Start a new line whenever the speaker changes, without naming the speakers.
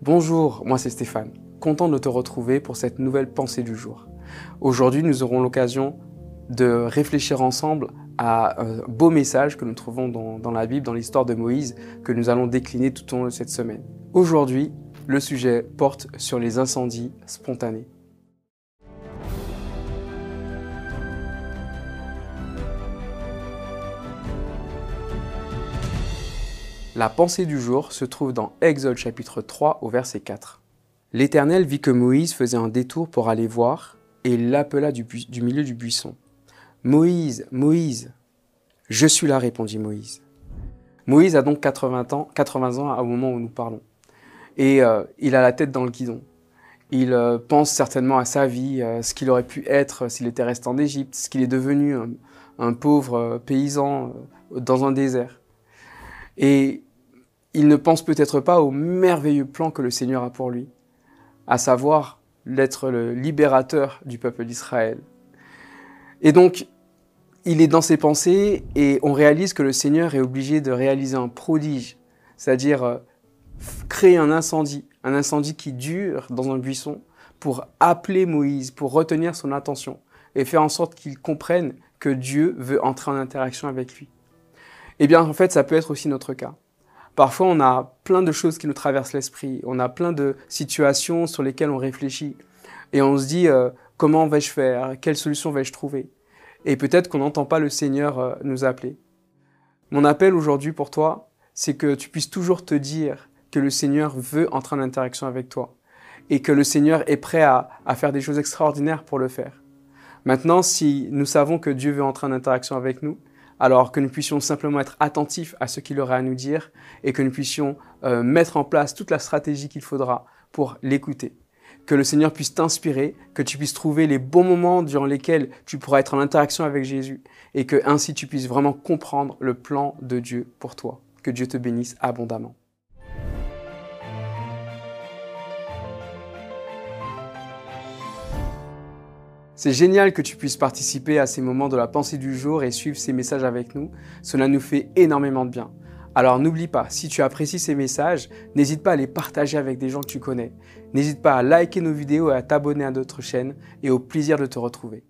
Bonjour, moi c'est Stéphane, content de te retrouver pour cette nouvelle pensée du jour. Aujourd'hui, nous aurons l'occasion de réfléchir ensemble à un beau message que nous trouvons dans, la Bible, dans l'histoire de Moïse, que nous allons décliner tout au long de cette semaine. Aujourd'hui, le sujet porte sur les incendies spontanés. La pensée du jour se trouve dans Exode chapitre 3 au verset 4. L'Éternel vit que Moïse faisait un détour pour aller voir et il l'appela du, milieu du buisson. Moïse, Moïse. Je suis là, répondit Moïse. Moïse a donc 80 ans, 80 ans au moment où nous parlons. Et euh, il a la tête dans le guidon. Il euh, pense certainement à sa vie, à ce qu'il aurait pu être s'il était resté en Égypte, ce qu'il est devenu, un, pauvre euh, paysan dans un désert. Il ne pense peut-être pas au merveilleux plan que le Seigneur a pour lui, à savoir l'être le libérateur du peuple d'Israël. Et donc, il est dans ses pensées et on réalise que le Seigneur est obligé de réaliser un prodige, c'est-à-dire euh, créer un incendie, un incendie qui dure dans un buisson pour appeler Moïse, pour retenir son attention et faire en sorte qu'il comprenne que Dieu veut entrer en interaction avec lui. Eh bien, en fait, ça peut être aussi notre cas. Parfois, on a plein de choses qui nous traversent l'esprit, on a plein de situations sur lesquelles on réfléchit et on se dit euh, comment vais-je faire, quelle solution vais-je trouver? Et peut-être qu'on n'entend pas le Seigneur euh, nous appeler. Mon appel aujourd'hui pour toi, c'est que tu puisses toujours te dire que le Seigneur veut entrer en interaction avec toi et que le Seigneur est prêt à, à faire des choses extraordinaires pour le faire. Maintenant, si nous savons que Dieu veut entrer en interaction avec nous, alors que nous puissions simplement être attentifs à ce qu'il aurait à nous dire et que nous puissions euh, mettre en place toute la stratégie qu'il faudra pour l'écouter. Que le Seigneur puisse t'inspirer, que tu puisses trouver les bons moments durant lesquels tu pourras être en interaction avec Jésus et que ainsi tu puisses vraiment comprendre le plan de Dieu pour toi. Que Dieu te bénisse abondamment. C'est génial que tu puisses participer à ces moments de la pensée du jour et suivre ces messages avec nous. Cela nous fait énormément de bien. Alors n'oublie pas, si tu apprécies ces messages, n'hésite pas à les partager avec des gens que tu connais. N'hésite pas à liker nos vidéos et à t'abonner à notre chaîne et au plaisir de te retrouver.